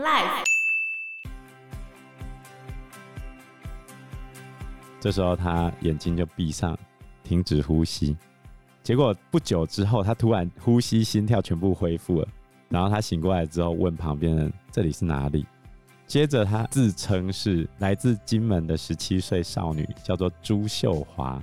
Life。这时候他眼睛就闭上，停止呼吸。结果不久之后，他突然呼吸、心跳全部恢复了。然后他醒过来之后，问旁边人：“这里是哪里？”接着他自称是来自金门的十七岁少女，叫做朱秀华。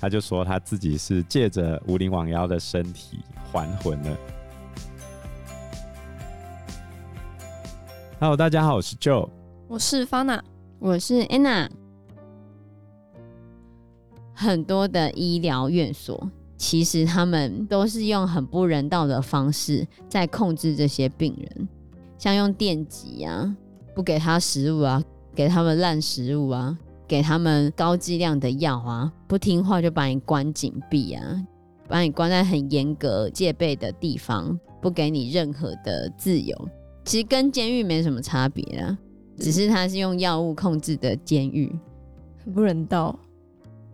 他就说他自己是借着无灵王妖的身体还魂了。Hello，大家好，我是 Joe，我是 Fana，我是 Anna。很多的医疗院所，其实他们都是用很不人道的方式在控制这些病人，像用电击啊，不给他食物啊，给他们烂食物啊。给他们高剂量的药啊，不听话就把你关紧闭啊，把你关在很严格戒备的地方，不给你任何的自由。其实跟监狱没什么差别啊，只是它是用药物控制的监狱，很不人道。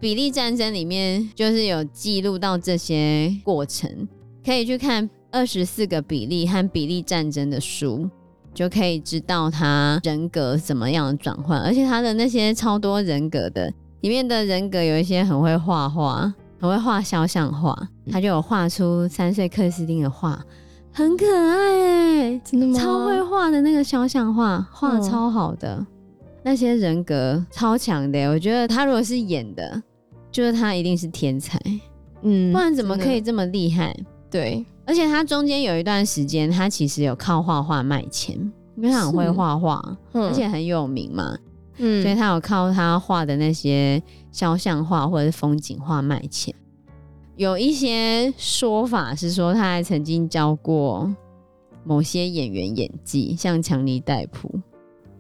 比利战争里面就是有记录到这些过程，可以去看二十四个比利和比利战争的书。就可以知道他人格怎么样的转换，而且他的那些超多人格的里面的人格有一些很会画画，很会画肖像画，他就有画出三岁克斯汀的画，很可爱哎，真的吗？超会画的那个肖像画，画超好的，哦、那些人格超强的，我觉得他如果是演的，就是他一定是天才，嗯，不然怎么可以这么厉害？对。而且他中间有一段时间，他其实有靠画画卖钱，因为他很会画画，而且很有名嘛，嗯，所以他有靠他画的那些肖像画或者是风景画卖钱。有一些说法是说，他还曾经教过某些演员演技，像强尼戴普，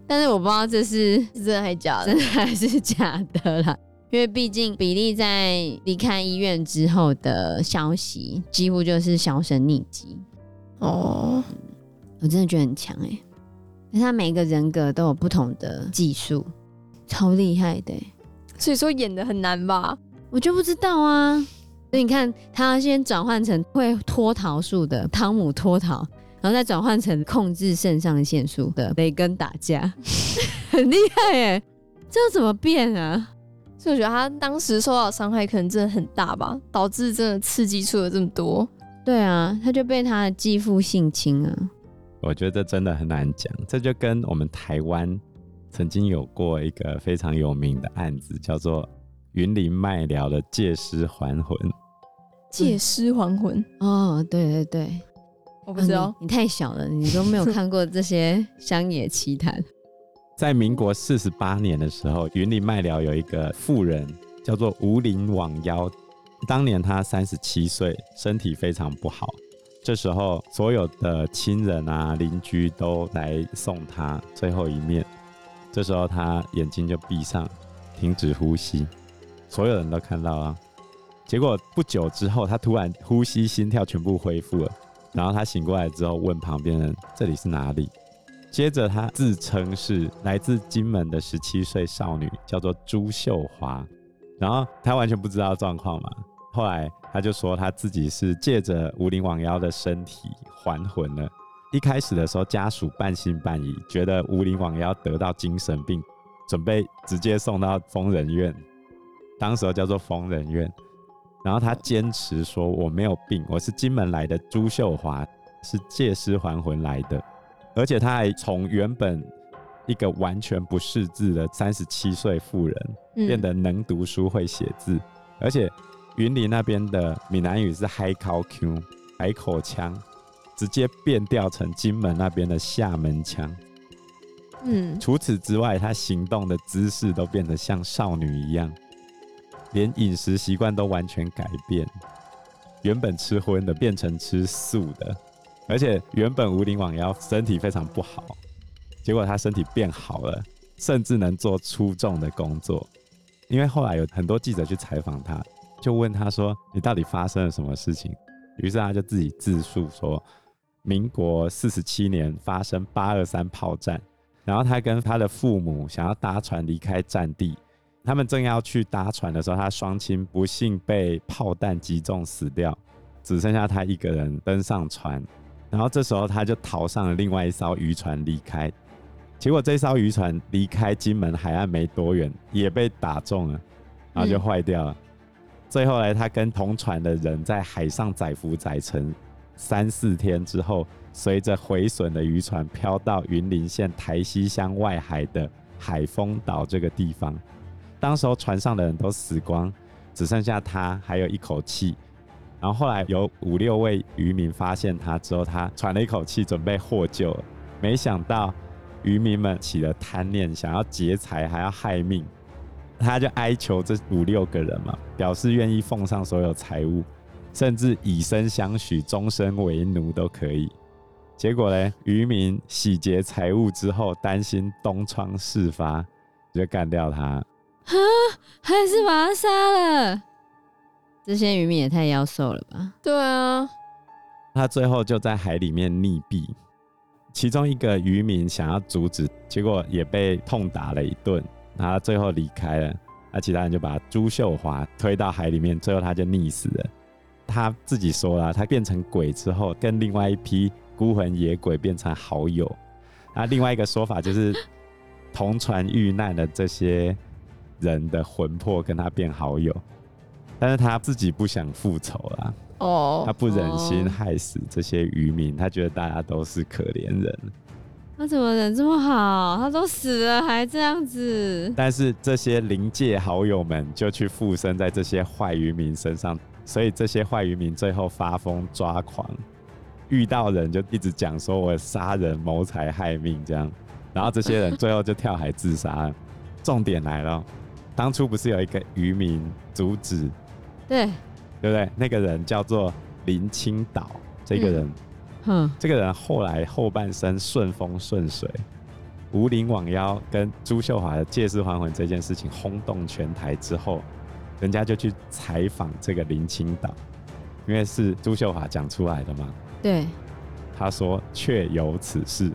但是我不知道这是，是真的还是假的，真的还是假的啦。因为毕竟比利在离开医院之后的消息几乎就是销声匿迹。哦，我真的觉得很强哎，他每一个人格都有不同的技术，超厉害的，所以说演的很难吧？我就不知道啊。所以你看，他先转换成会脱逃术的汤姆脱逃，然后再转换成控制肾上腺素的雷根打架，很厉害耶，这要怎么变啊？所以我觉得他当时受到的伤害可能真的很大吧，导致真的刺激出了这么多。对啊，他就被他的继父性侵了。我觉得这真的很难讲，这就跟我们台湾曾经有过一个非常有名的案子，叫做云林麦寮的借尸还魂。借尸还魂？哦，对对对，我不知道，啊，你，你太小了，你都没有看过这些乡野奇谈。在民国四十八年的时候，云林麦寮有一个妇人叫做吴林网妖。当年她三十七岁，身体非常不好。这时候，所有的亲人啊、邻居都来送她最后一面。这时候，她眼睛就闭上，停止呼吸。所有人都看到啊。结果不久之后，他突然呼吸、心跳全部恢复了。然后他醒过来之后，问旁边人：“这里是哪里？”接着，他自称是来自金门的十七岁少女，叫做朱秀华。然后他完全不知道状况嘛。后来他就说他自己是借着武林王妖的身体还魂了。一开始的时候，家属半信半疑，觉得武林王妖得到精神病，准备直接送到疯人院，当时叫做疯人院。然后他坚持说：“我没有病，我是金门来的朱秀华，是借尸还魂来的。”而且他还从原本一个完全不识字的三十七岁妇人，变得能读书会写字，而且云林那边的闽南语是海口腔，海口腔，直接变调成金门那边的厦门腔。嗯，除此之外，他行动的姿势都变得像少女一样，连饮食习惯都完全改变，原本吃荤的变成吃素的。而且原本无林王妖身体非常不好，结果他身体变好了，甚至能做出众的工作。因为后来有很多记者去采访他，就问他说：“你到底发生了什么事情？”于是他就自己自述说：“民国四十七年发生八二三炮战，然后他跟他的父母想要搭船离开战地，他们正要去搭船的时候，他双亲不幸被炮弹击中死掉，只剩下他一个人登上船。”然后这时候他就逃上了另外一艘渔船离开，结果这艘渔船离开金门海岸没多远，也被打中了，然后就坏掉了。嗯、最后来，他跟同船的人在海上载浮载沉三四天之后，随着毁损的渔船飘到云林县台西乡外海的海丰岛这个地方。当时候船上的人都死光，只剩下他还有一口气。然后后来有五六位渔民发现他之后，他喘了一口气，准备获救，没想到。渔民们起了贪念，想要劫财，还要害命，他就哀求这五六个人嘛，表示愿意奉上所有财物，甚至以身相许，终身为奴都可以。结果呢，渔民洗劫财物之后，担心东窗事发，就干掉他。啊，还是把他杀了？这些渔民也太妖兽了吧？对啊，他最后就在海里面溺毙。其中一个渔民想要阻止，结果也被痛打了一顿，然后最后离开了。那其他人就把朱秀华推到海里面，最后他就溺死了。他自己说了，他变成鬼之后，跟另外一批孤魂野鬼变成好友。那另外一个说法就是，同船遇难的这些人的魂魄跟他变好友，但是他自己不想复仇了。哦，他不忍心害死这些渔民，哦、他觉得大家都是可怜人。他怎么人这么好？他都死了还这样子。但是这些灵界好友们就去附身在这些坏渔民身上，所以这些坏渔民最后发疯抓狂，遇到人就一直讲说我杀人谋财害命这样，然后这些人最后就跳海自杀了。重点来了，当初不是有一个渔民阻止？对。对不对？那个人叫做林清岛，这个人，嗯，这个人后来后半生顺风顺水。吴林网妖跟朱秀华的借尸还魂这件事情轰动全台之后，人家就去采访这个林清岛，因为是朱秀华讲出来的嘛。对，他说确有此事，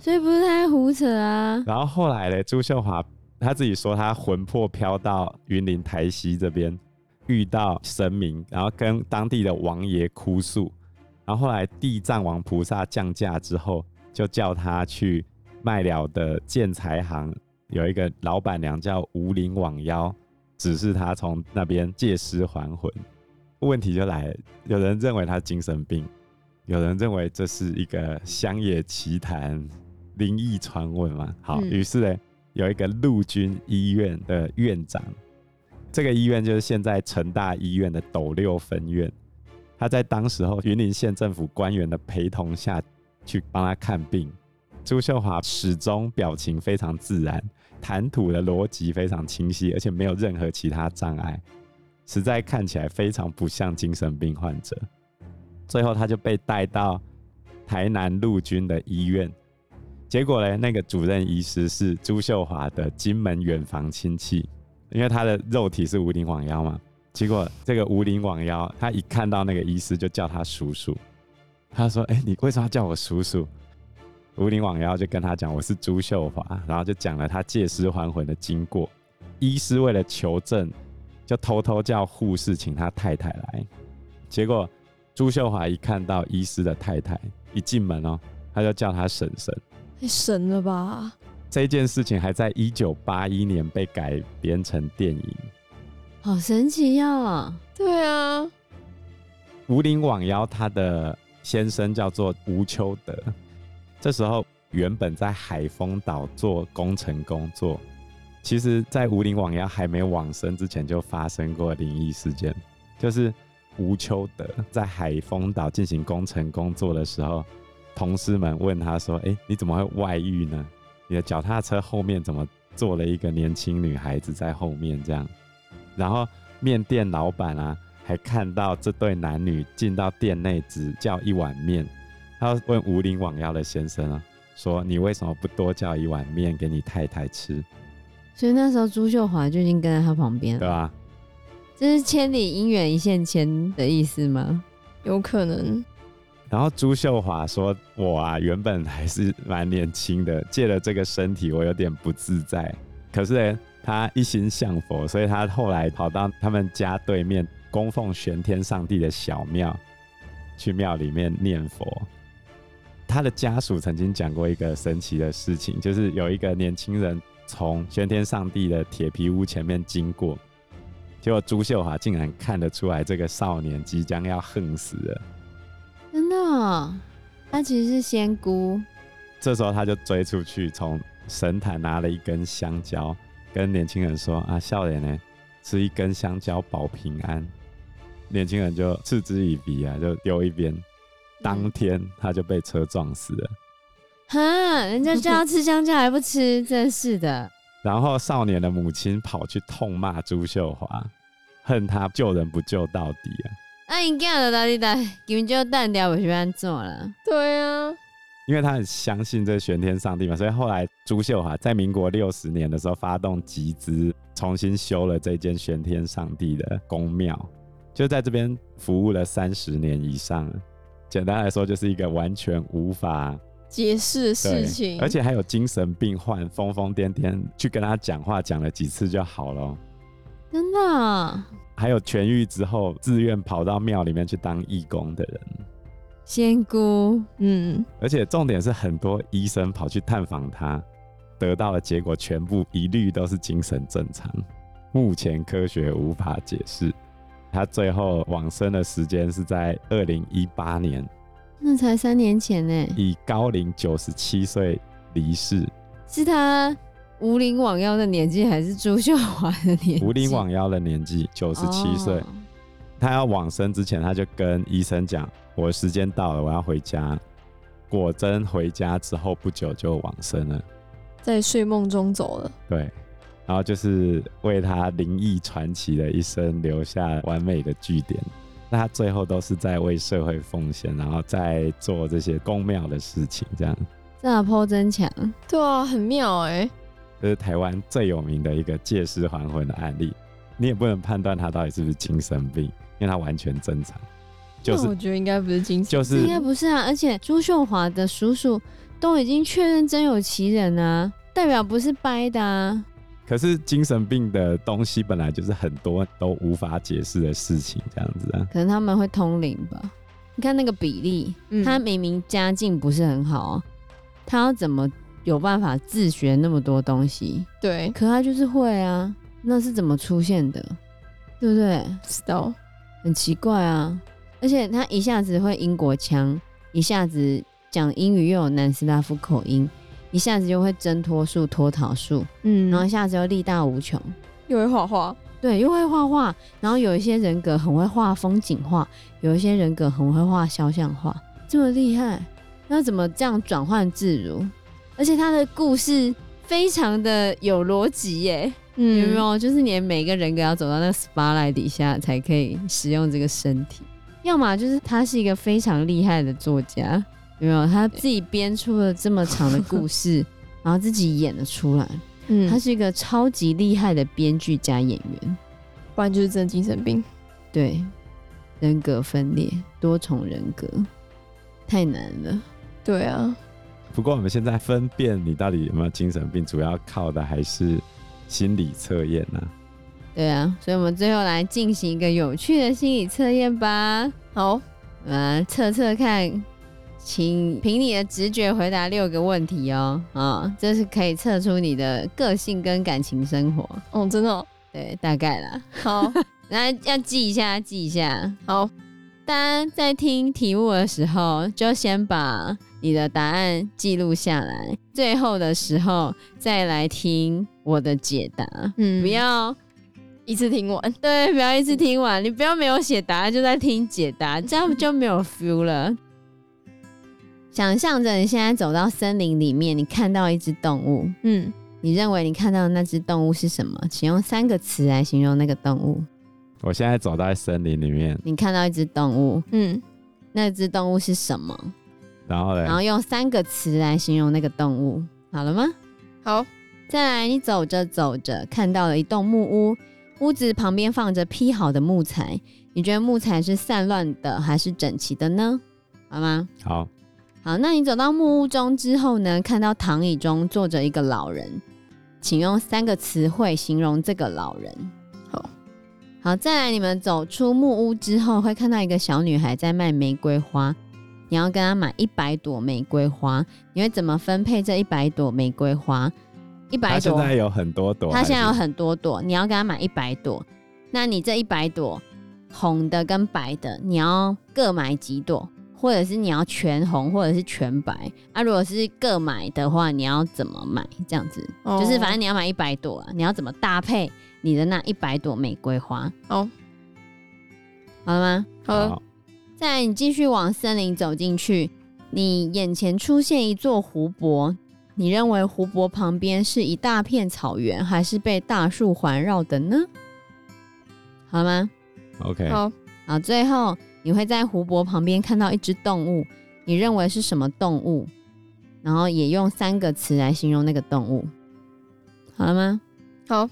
所以不是他在胡扯啊。然后后来呢，朱秀华。他自己说，他魂魄飘到云林台西这边，遇到神明，然后跟当地的王爷哭诉，然后后来地藏王菩萨降驾之后，就叫他去卖了的建材行，有一个老板娘叫吴林网妖，指示他从那边借尸还魂。问题就来了，有人认为他精神病，有人认为这是一个乡野奇谈、灵异传闻嘛。好，于、嗯、是呢。有一个陆军医院的院长，这个医院就是现在成大医院的斗六分院。他在当时候云林县政府官员的陪同下去帮他看病。朱秀华始终表情非常自然，谈吐的逻辑非常清晰，而且没有任何其他障碍，实在看起来非常不像精神病患者。最后他就被带到台南陆军的医院。结果呢，那个主任医师是朱秀华的金门远房亲戚，因为他的肉体是吴林罔腰嘛。结果这个吴林罔腰，他一看到那个医师就叫他叔叔。他说：“哎、你为什么要叫我叔叔？”吴林罔腰就跟他讲：“我是朱秀华。”然后就讲了他借尸还魂的经过。医师为了求证，就偷偷叫护士请他太太来。结果朱秀华一看到医师的太太，一进门哦，他就叫他婶婶。太神了吧！这件事情还在一九八一年被改编成电影，好神奇呀、哦！对啊，吴林网妖他的先生叫做吴秋德，这时候原本在海丰岛做工程工作。其实，在吴林网妖还没往生之前，就发生过灵异事件，就是吴秋德在海丰岛进行工程工作的时候。同事们问他说：“哎，你怎么会外遇呢？你的脚踏车后面怎么坐了一个年轻女孩子在后面这样？”然后面店老板啊，还看到这对男女进到店内只叫一碗面。他问无林罔腰的先生啊，说：“你为什么不多叫一碗面给你太太吃？”所以那时候朱秀华就已经跟在他旁边了，对吧？这是千里姻缘一线牵的意思吗？有可能。然后朱秀华说：“我啊，原本还是蛮年轻的，借了这个身体，我有点不自在。可是呢，他一心向佛，所以他后来跑到他们家对面供奉玄天上帝的小庙，去庙里面念佛。他的家属曾经讲过一个神奇的事情，就是有一个年轻人从玄天上帝的铁皮屋前面经过，结果朱秀华竟然看得出来这个少年即将要横死了。真的哦？他其实是仙姑。这时候他就追出去，从神坛拿了一根香蕉，跟年轻人说：“啊，笑脸呢，吃一根香蕉保平安。”年轻人就嗤之以鼻啊，就丢一边。当天他就被车撞死了。哈，人家叫他吃香蕉还不吃，真是的。然后少年的母亲跑去痛骂朱秀华，恨他救人不救到底啊！啊，你干了到底的，根本就断掉，我喜欢做了。对啊，因为他很相信这玄天上帝嘛，所以后来朱秀华在民国六十年的时候发动集资，重新修了这间玄天上帝的宫庙，就在这边服务了三十年以上。简单来说，就是一个完全无法解释的事情，而且还有精神病患疯疯癫癫去跟他讲话，讲了几次就好了。真的？还有痊愈之后自愿跑到庙里面去当义工的人，仙姑。嗯，而且重点是很多医生跑去探访他，得到的结果全部一律都是精神正常，目前科学无法解释。他最后往生的时间是在二零一八年，那才三年前呢，以高龄九十七岁离世。是他无龄罔腰的年纪，还是朱秀华的年纪？无龄罔腰的年纪，九十七岁。Oh. 他要往生之前，他就跟医生讲：“我的时间到了，我要回家。”果真回家之后不久就往生了，在睡梦中走了。对。然后就是为他灵异传奇的一生留下完美的句点。那他最后都是在为社会奉献，然后在做这些公庙的事情，这样。这颇真强，对啊，很妙哎、欸。这是台湾最有名的一个借尸还魂的案例。你也不能判断他到底是不是精神病，因为他完全正常。就是我觉得应该不是精神病，就是应该不是啊。而且朱秀华的叔叔都已经确认真有其人啊，代表不是掰的啊。可是精神病的东西本来就是很多都无法解释的事情，这样子啊？可能他们会通灵吧？你看那个比例，嗯、他明明家境不是很好，他要怎么有办法自学那么多东西？对，可他就是会啊，那是怎么出现的？对不对？知道，很奇怪啊！而且他一下子会英国腔，一下子讲英语又有南斯拉夫口音。一下子又会挣脱术、脱逃术，嗯，然后一下子又力大无穷，又会画画，对，又会画画。然后有一些人格很会画风景画，有一些人格很会画肖像画，这么厉害，那怎么这样转换自如？而且他的故事非常的有逻辑耶，嗯，有没有？就是连每个人格要走到那个 spotlight 底下才可以使用这个身体，要么就是他是一个非常厉害的作家。有没有他自己编出了这么长的故事，然后自己演了出来。嗯，他是一个超级厉害的编剧加演员，不然就是真的精神病。对，人格分裂，多重人格，太难了。对啊。不过我们现在分辨你到底有没有精神病，主要靠的还是心理测验呢。对啊，所以我们最后来进行一个有趣的心理测验吧。好，来测测看。请凭你的直觉回答六个问题哦，啊、哦，这是可以测出你的个性跟感情生活。哦，真的、哦？对，大概啦。好，那要记一下，记一下。好，大家在听题目的时候，就先把你的答案记录下来，最后的时候再来听我的解答。嗯，不要一次听完。对，不要一次听完。你不要没有写答案就在听解答，这样就没有 feel 了。想象着你现在走到森林里面，你看到一只动物，嗯，你认为你看到的那只动物是什么？请用三个词来形容那个动物。我现在走到森林里面，你看到一只动物，嗯，那只动物是什么？然后呢？然后用三个词来形容那个动物，好了吗？好，再来，你走着走着，看到了一栋木屋，屋子旁边放着劈好的木材，你觉得木材是散乱的还是整齐的呢？好吗？好。好，那你走到木屋中之后呢？看到躺椅中坐着一个老人，请用三个词汇形容这个老人。好，再来，你们走出木屋之后，会看到一个小女孩在卖玫瑰花。你要跟她买一百朵玫瑰花，你会怎么分配这一百朵玫瑰花？一百朵，他现在有很多朵，她现在有很多朵，你要跟她买一百朵，那你这一百朵红的跟白的，你要各买几朵？或者是你要全红，或者是全白啊？如果是各买的话，你要怎么买？这样子，oh. 就是反正你要买一百朵啊，你要怎么搭配你的那一百朵玫瑰花？哦，好了吗？好了。再来，你继续往森林走进去，你眼前出现一座湖泊，你认为湖泊旁边是一大片草原，还是被大树环绕的呢？好了吗？OK。好，好，最后。你会在湖泊旁边看到一只动物，你认为是什么动物？然后也用三个词来形容那个动物，好了吗？好，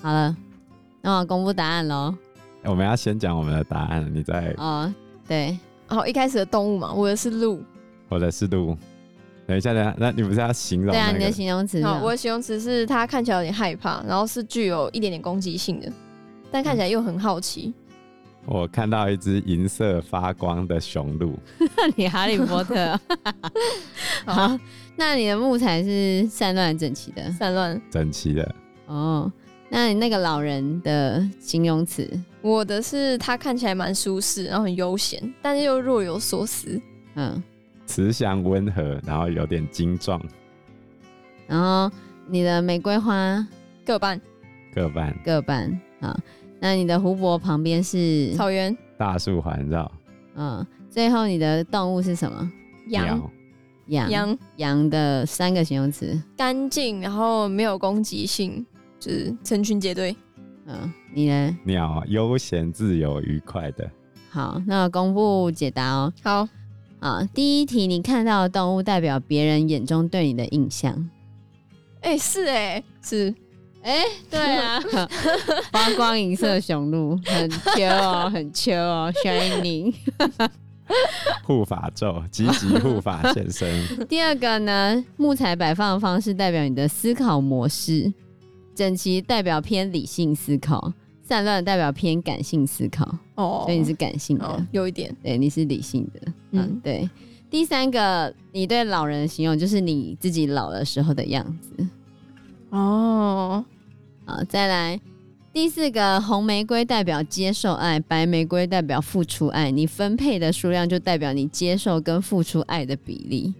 好了，那我公布答案喽。我们要先讲我们的答案，你再哦，对，哦，一开始的动物嘛，我的是鹿，我的是鹿。等一下，等一下，那你不是要形容、那个？对啊，你的形容词。好，我的形容词是它看起来有点害怕，然后是具有一点点攻击性的，但看起来又很好奇。嗯我看到一只银色发光的雄鹿。你哈利波特。好，那你的木材是散乱整齐的？散乱整齐的。哦，那你那个老人的形容词？我的是他看起来蛮舒适，然后很悠闲，但是又若有所思。嗯，慈祥温和，然后有点精壮。然后你的玫瑰花各半，各半，各半。啊。那你的湖泊旁边是草原，大树环绕。嗯，最后你的动物是什么？羊，羊，羊，羊的三个形容词：干净，然后没有攻击性，就是成群结队。嗯，你呢？鸟，悠闲自由愉快的。好，那我公布解答哦。好，啊，第一题，你看到的动物代表别人眼中对你的印象。哎、欸，是哎、欸，是。哎、欸，对啊，发光银色雄鹿，很 Q 哦，很 Q 哦，Shining，护法咒，积极护法现身。第二个呢，木材摆放的方式代表你的思考模式，整齐代表偏理性思考，散乱代表偏感性思考。哦，所以你是感性的，哦、有一点，对，你是理性的。嗯，嗯对。第三个，你对老人的形容就是你自己老的时候的样子。哦。好，再来第四个，红玫瑰代表接受爱，白玫瑰代表付出爱。你分配的数量就代表你接受跟付出爱的比例。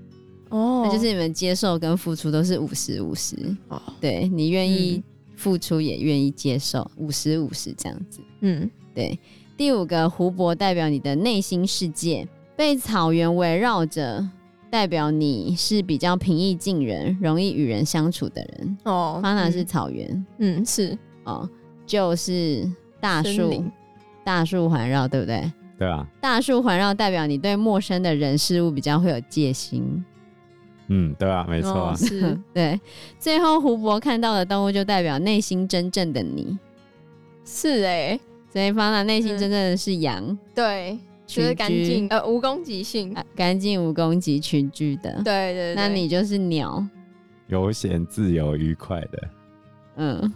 哦，那就是你们接受跟付出都是五十五十。哦，对，你愿意付出也愿意接受，五十五十这样子。嗯，对。第五个，湖泊代表你的内心世界，被草原围绕着。代表你是比较平易近人、容易与人相处的人哦。方娜是草原，嗯，是哦，就是大树，大树环绕，对不对？对啊。大树环绕代表你对陌生的人事物比较会有戒心。嗯，对啊，没错啊，哦，是。对，最后胡博看到的动物就代表内心真正的你。是哎，欸，所以方娜内心真正的是羊。嗯，对。觉得干净，呃，无攻击性，干净无攻击，群居的。对，对对，那你就是鸟，悠闲自由愉快的。嗯，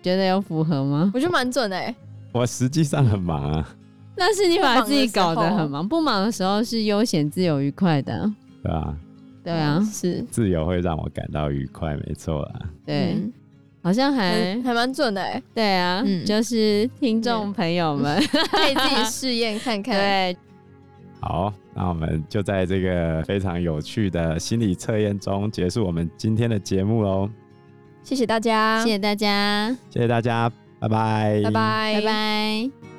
觉得有符合吗？我觉得蛮准的哎。我实际上很忙啊。但是你把自己搞得很忙，不忙的时候是悠闲自由愉快的。对啊，对啊，是。自由会让我感到愉快，没错啊。对。嗯。好像还还蛮准的哎，对啊，嗯、就是听众朋友们。可以自己试验看看。对，好，那我们就在这个非常有趣的心理测验中结束我们今天的节目喽。谢谢大家，谢谢大家，谢谢大家，拜拜，拜拜，拜拜。